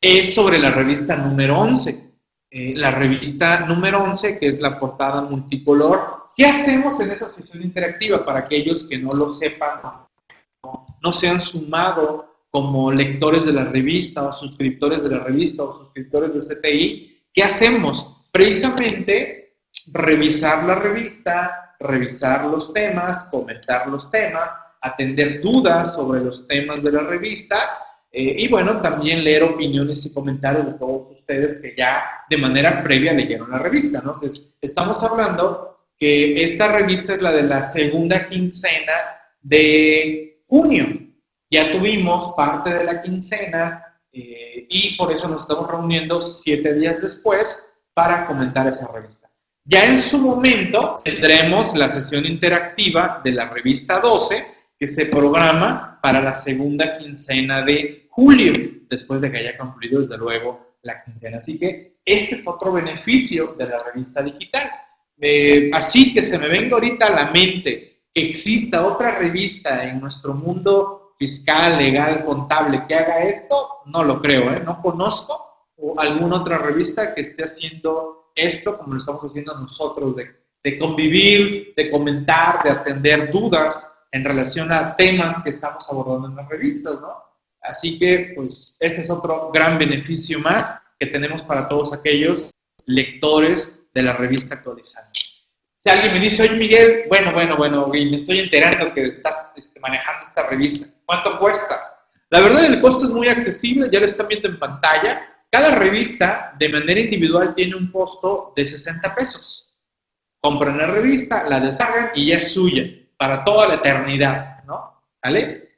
es sobre la revista número 11. Eh, la revista número 11, que es la portada multicolor. ¿Qué hacemos en esa sesión interactiva para aquellos que no lo sepan, no se han sumado como lectores de la revista o suscriptores de la revista o suscriptores de CTI, ¿qué hacemos? Precisamente revisar la revista, revisar los temas, comentar los temas, atender dudas sobre los temas de la revista eh, y bueno, también leer opiniones y comentarios de todos ustedes que ya de manera previa leyeron la revista. ¿no? Entonces, estamos hablando que esta revista es la de la segunda quincena de junio. Ya tuvimos parte de la quincena eh, y por eso nos estamos reuniendo siete días después para comentar esa revista. Ya en su momento tendremos la sesión interactiva de la revista 12 que se programa para la segunda quincena de julio, después de que haya concluido desde luego la quincena. Así que este es otro beneficio de la revista digital. Eh, así que se me venga ahorita a la mente que exista otra revista en nuestro mundo fiscal, legal, contable que haga esto, no lo creo, ¿eh? no conozco alguna otra revista que esté haciendo esto como lo estamos haciendo nosotros de, de convivir, de comentar, de atender dudas en relación a temas que estamos abordando en las revistas, ¿no? Así que, pues, ese es otro gran beneficio más que tenemos para todos aquellos lectores de la revista actualizada. Si alguien me dice, oye Miguel, bueno, bueno, bueno, me estoy enterando que estás este, manejando esta revista, ¿cuánto cuesta? La verdad, el costo es muy accesible, ya lo están viendo en pantalla. Cada revista de manera individual tiene un costo de 60 pesos. Compran la revista, la deshagan y ya es suya para toda la eternidad, ¿no? ¿Vale?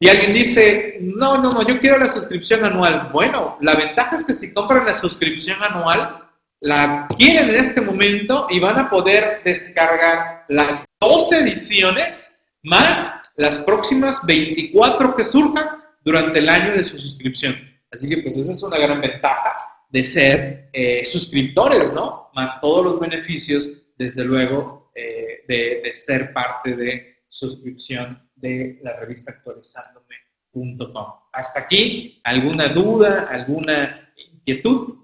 Y alguien dice, no, no, no, yo quiero la suscripción anual. Bueno, la ventaja es que si compran la suscripción anual, la quieren en este momento y van a poder descargar las 12 ediciones más las próximas 24 que surjan durante el año de su suscripción. Así que pues esa es una gran ventaja de ser eh, suscriptores, ¿no? Más todos los beneficios, desde luego, eh, de, de ser parte de suscripción de la revista actualizándome.com. Hasta aquí, ¿alguna duda, alguna inquietud?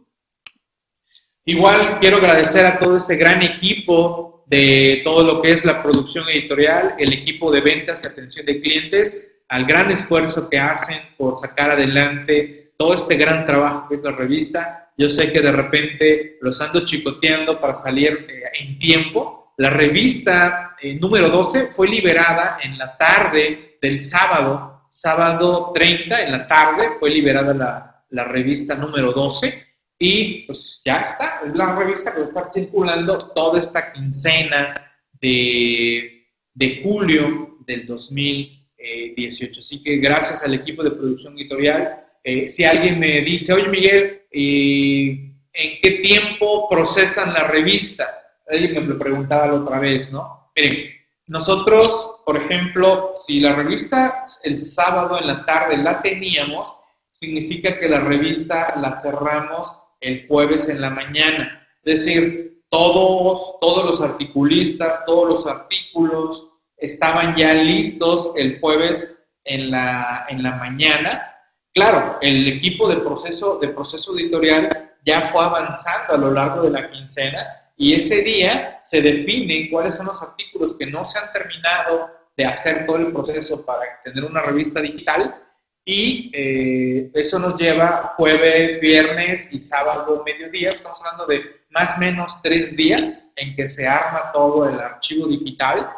Igual quiero agradecer a todo ese gran equipo de todo lo que es la producción editorial, el equipo de ventas y atención de clientes, al gran esfuerzo que hacen por sacar adelante todo este gran trabajo que es la revista. Yo sé que de repente los ando chicoteando para salir eh, en tiempo. La revista eh, número 12 fue liberada en la tarde del sábado, sábado 30 en la tarde, fue liberada la, la revista número 12 y pues ya está, es la revista que va a estar circulando toda esta quincena de, de julio del 2018. Así que gracias al equipo de producción editorial, eh, si alguien me dice, oye Miguel, ¿en qué tiempo procesan la revista? Alguien me lo preguntaba la otra vez, ¿no? Miren, nosotros, por ejemplo, si la revista el sábado en la tarde la teníamos, significa que la revista la cerramos el jueves en la mañana. Es decir, todos, todos los articulistas, todos los artículos estaban ya listos el jueves en la, en la mañana. Claro, el equipo de proceso, de proceso editorial ya fue avanzando a lo largo de la quincena y ese día se define cuáles son los artículos que no se han terminado de hacer todo el proceso para tener una revista digital y eh, eso nos lleva jueves, viernes y sábado mediodía, estamos hablando de más o menos tres días en que se arma todo el archivo digital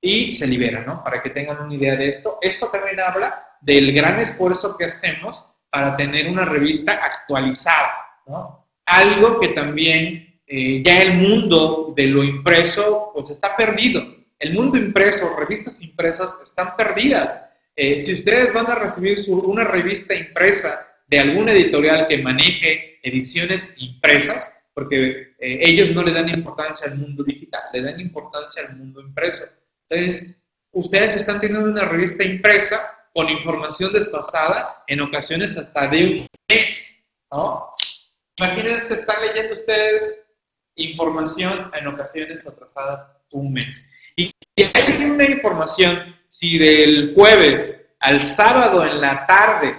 y se libera, ¿no? Para que tengan una idea de esto. Esto también habla del gran esfuerzo que hacemos para tener una revista actualizada, ¿no? Algo que también eh, ya el mundo de lo impreso pues está perdido. El mundo impreso, revistas impresas están perdidas. Eh, si ustedes van a recibir una revista impresa de alguna editorial que maneje ediciones impresas, porque eh, ellos no le dan importancia al mundo digital, le dan importancia al mundo impreso. Entonces, ustedes están teniendo una revista impresa con información desfasada, en ocasiones hasta de un mes, ¿no? Imagínense, están leyendo ustedes información en ocasiones atrasada un mes. Y hay una información, si del jueves al sábado en la tarde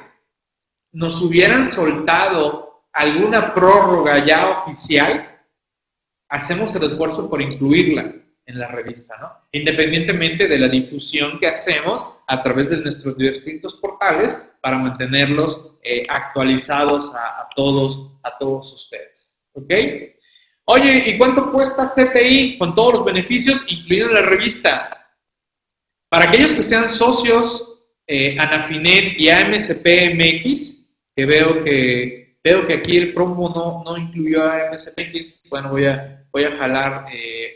nos hubieran soltado alguna prórroga ya oficial, hacemos el esfuerzo por incluirla en la revista, ¿no? Independientemente de la difusión que hacemos a través de nuestros distintos portales para mantenerlos eh, actualizados a, todos, a todos ustedes. ¿Ok? Oye, ¿y cuánto cuesta CTI con todos los beneficios, incluido la revista? Para aquellos que sean socios eh, Anafinet y AMSP-MX, que veo que veo que aquí el promo no, no incluyó a AMSP-MX, bueno, voy a, voy a jalar eh,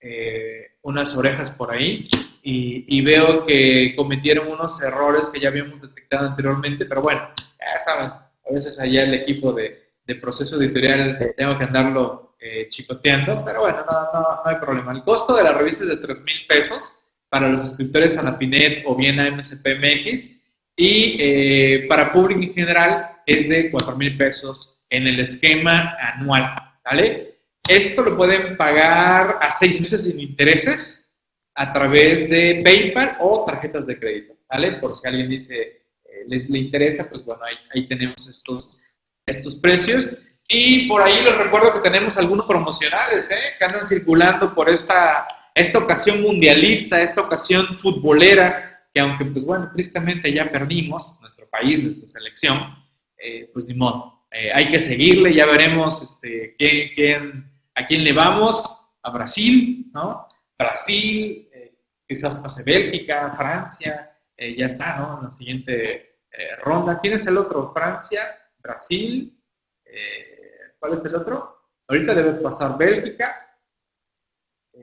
eh, unas orejas por ahí y, y, veo que cometieron unos errores que ya habíamos detectado anteriormente, pero bueno, ya saben, a veces allá el equipo de, de proceso editorial tengo que andarlo eh, chicoteando, pero bueno, no, no, no, hay problema. El costo de la revista es de 3 mil pesos para los suscriptores a la PINET o bien a MSPMX y eh, para público en general es de 4 mil pesos en el esquema anual, ¿vale? Esto lo pueden pagar a seis meses sin intereses a través de PayPal o tarjetas de crédito, ¿vale? Por si alguien dice, eh, les le interesa, pues bueno, ahí, ahí tenemos estos, estos precios. Y por ahí les recuerdo que tenemos algunos promocionales ¿eh? que andan circulando por esta, esta ocasión mundialista, esta ocasión futbolera, que aunque pues bueno, tristemente ya perdimos, nuestro país, nuestra selección, eh, pues ni modo. Eh, hay que seguirle, ya veremos este, quién, quién, a quién le vamos, a Brasil, ¿no? Brasil, eh, quizás pase Bélgica, Francia, ya está, ¿no? En la siguiente ronda. ¿Quién es el otro? Francia, Brasil, ¿Cuál es el otro? Ahorita debe pasar Bélgica.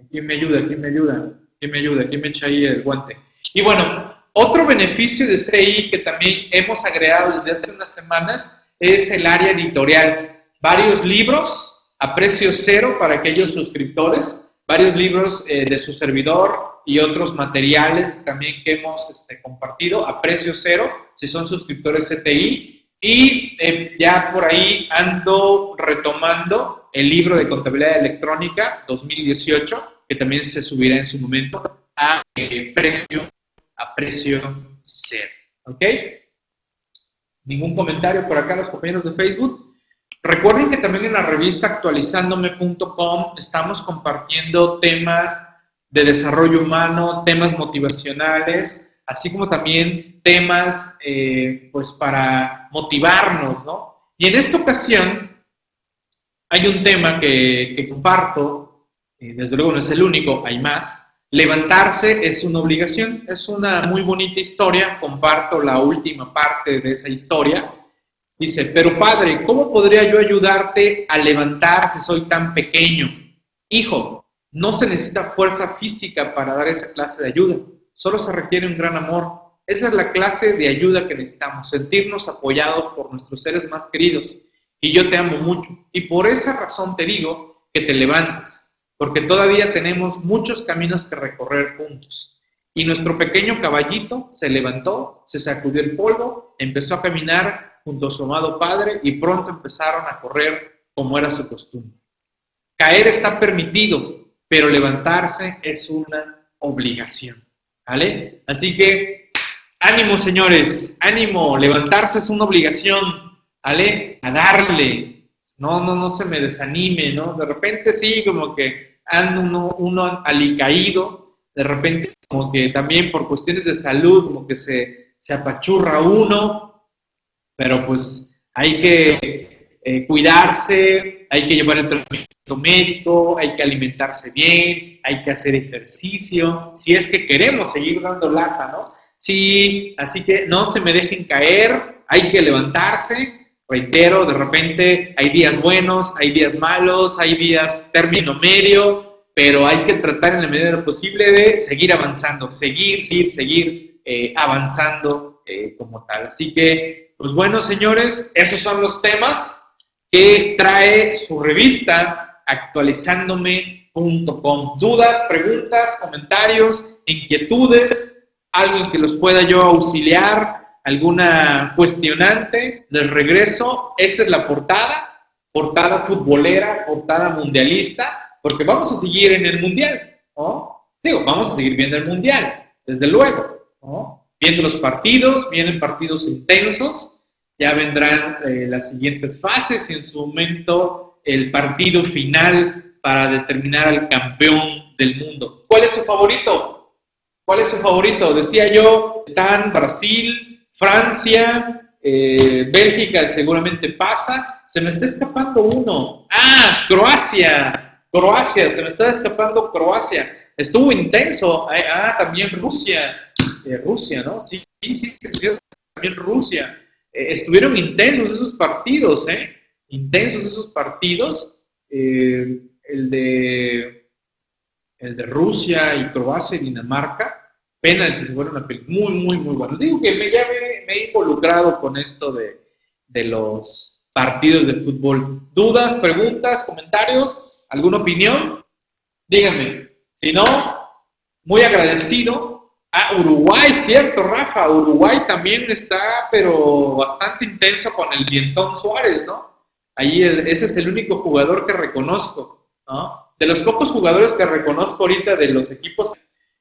¿Quién me ayuda? ¿Quién me ayuda? ¿Quién me ayuda? ¿Quién me echa ahí el guante? Y bueno, otro beneficio de CI que también hemos agregado desde hace unas semanas es el área editorial. Varios libros a precio cero para aquellos suscriptores, varios libros eh, de su servidor y otros materiales también que hemos este, compartido a precio cero si son suscriptores CTI y eh, ya por ahí ando retomando el libro de contabilidad electrónica 2018, que también se subirá en su momento a eh, precio, a precio cero. ¿Ok? Ningún comentario por acá, los compañeros de Facebook. Recuerden que también en la revista actualizándome.com estamos compartiendo temas de desarrollo humano, temas motivacionales, así como también temas eh, pues para motivarnos, ¿no? Y en esta ocasión hay un tema que, comparto, desde luego no es el único, hay más. Levantarse es una obligación, es una muy bonita historia, comparto la última parte de esa historia. Dice, pero padre, ¿cómo podría yo ayudarte a levantar si soy tan pequeño? Hijo, no se necesita fuerza física para dar esa clase de ayuda solo se requiere un gran amor. Esa es la clase de ayuda que necesitamos, sentirnos apoyados por nuestros seres más queridos. Y yo te amo mucho. Y por esa razón te digo que te levantes, porque todavía tenemos muchos caminos que recorrer juntos. Y nuestro pequeño caballito se levantó, se sacudió el polvo, empezó a caminar junto a su amado padre y pronto empezaron a correr como era su costumbre. Caer está permitido, pero levantarse es una obligación. ¿Vale? Así que, ánimo, señores, ánimo, levantarse es una obligación, ¿vale? A darle, no, no, no se me desanime, ¿no? De repente sí, como que anda uno, uno alicaído, de repente como que también por cuestiones de salud, como que se, se apachurra uno, pero pues hay que eh, cuidarse, hay que llevar el tratamiento médico, hay que alimentarse bien, hay que hacer ejercicio, si es que queremos seguir dando lata, ¿no? Sí, así que no se me dejen caer, hay que levantarse, reitero, de repente hay días buenos, hay días malos, hay días término medio, pero hay que tratar en la medida de lo posible de seguir avanzando, seguir, seguir, seguir eh, avanzando eh, como tal. Así que, pues bueno, señores, esos son los temas que trae su revista actualizándome.com. Dudas, preguntas, comentarios, inquietudes, alguien que los pueda yo auxiliar, alguna cuestionante, les regreso. Esta es la portada, portada futbolera, portada mundialista, porque vamos a seguir en el mundial. Digo, vamos a seguir viendo el mundial, desde luego. Viendo los partidos, vienen partidos intensos, ya vendrán eh, las siguientes fases y en su momento el partido final para determinar al campeón del mundo. ¿Cuál es su favorito? ¿Cuál es su favorito? Decía yo, están Brasil, Francia, eh, Bélgica seguramente pasa. Se me está escapando uno. Ah, Croacia. Croacia, se me está escapando Croacia. Estuvo intenso. Ah, también Rusia. Eh, Rusia, ¿no? Sí, sí, sí, también Rusia. Eh, estuvieron intensos esos partidos, ¿eh? intensos esos partidos, eh, el, de, el de Rusia y Croacia y Dinamarca, penaltis, fueron una muy, muy, muy buenos. Digo que me, ya me, he involucrado con esto de, de los partidos de fútbol. ¿Dudas, preguntas, comentarios? ¿Alguna opinión? Díganme. Si no, muy agradecido. a Uruguay, cierto, Rafa. Uruguay también está, pero bastante intenso con el Dientón Suárez, ¿no? Ahí ese es el único jugador que reconozco, ¿no? De los pocos jugadores que reconozco ahorita de los equipos,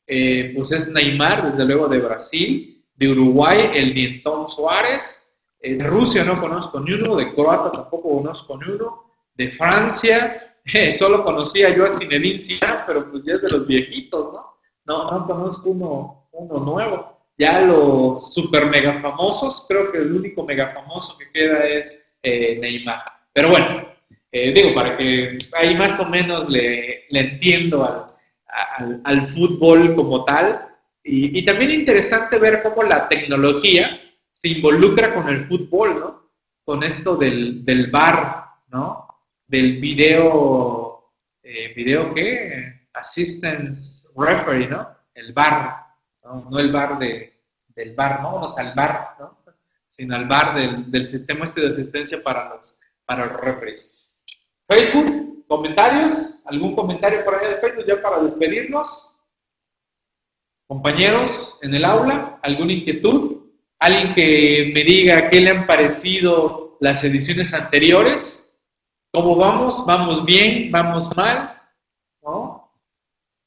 eh, pues es Neymar, desde luego de Brasil, de Uruguay, el Dientón Suárez, Eh, de Rusia no conozco ni uno, de Croata tampoco conozco ni uno, de Francia, eh, solo conocía yo a Zinedine Zidane, pero pues ya es de los viejitos, ¿no? No, no conozco uno, uno nuevo. Ya los super mega famosos, creo que el único mega famoso que queda es Neymar. Pero bueno, digo, para que ahí más o menos le, le entiendo al, al, fútbol como tal. Y, también interesante ver cómo la tecnología se involucra con el fútbol, ¿no? Con esto del, del bar, ¿no? Del video, eh, ¿video qué? Assistance Referee, ¿no? El bar, ¿no? no el bar de, del bar, ¿no? Vamos al bar, ¿no? Sino al bar del, del sistema este de asistencia para los, para los referees. Facebook, comentarios, algún comentario por ahí de Facebook ya para despedirnos. Compañeros en el aula, alguna inquietud, alguien que me diga qué le han parecido las ediciones anteriores, cómo vamos, vamos bien, vamos mal,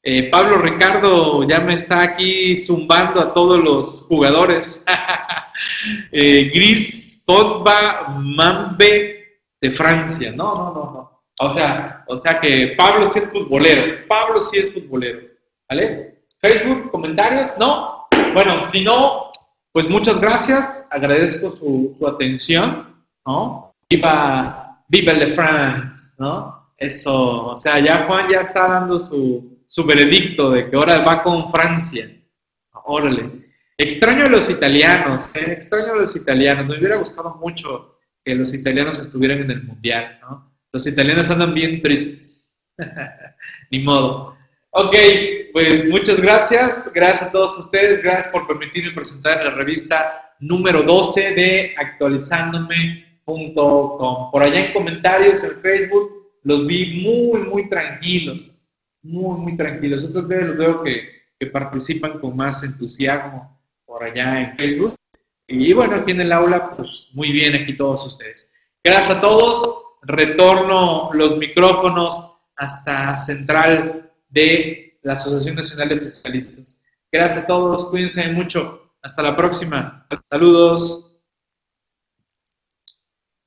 eh, Pablo Ricardo ya me está aquí zumbando a todos los jugadores. eh, Gris, Pogba, Mambe de Francia. No, no, no, no. O sea, o sea que Pablo sí es futbolero. Pablo sí es futbolero. ¿Vale? Facebook, comentarios, ¿no? Bueno, si no, pues muchas gracias. Agradezco su, su atención, ¿no? Viva, viva el de France, ¿no? Eso, o sea, ya Juan ya está dando su, su veredicto de que ahora va con Francia. Órale. Extraño a los italianos, ¿eh? extraño a los italianos. Me hubiera gustado mucho que los italianos estuvieran en el mundial, ¿no? Los italianos andan bien tristes. Ni modo. Ok, pues muchas gracias. Gracias a todos ustedes. Gracias por permitirme presentar la revista número 12 de actualizándome.com. Por allá en comentarios en Facebook los vi muy, muy tranquilos. Muy, muy tranquilos. Otros días los veo que, que participan con más entusiasmo por allá en Facebook. Y bueno, aquí en el aula, pues muy bien aquí todos ustedes. Gracias a todos retorno los micrófonos hasta central de la Asociación Nacional de Fiscalistas. Gracias a todos, cuídense mucho. Hasta la próxima. Saludos.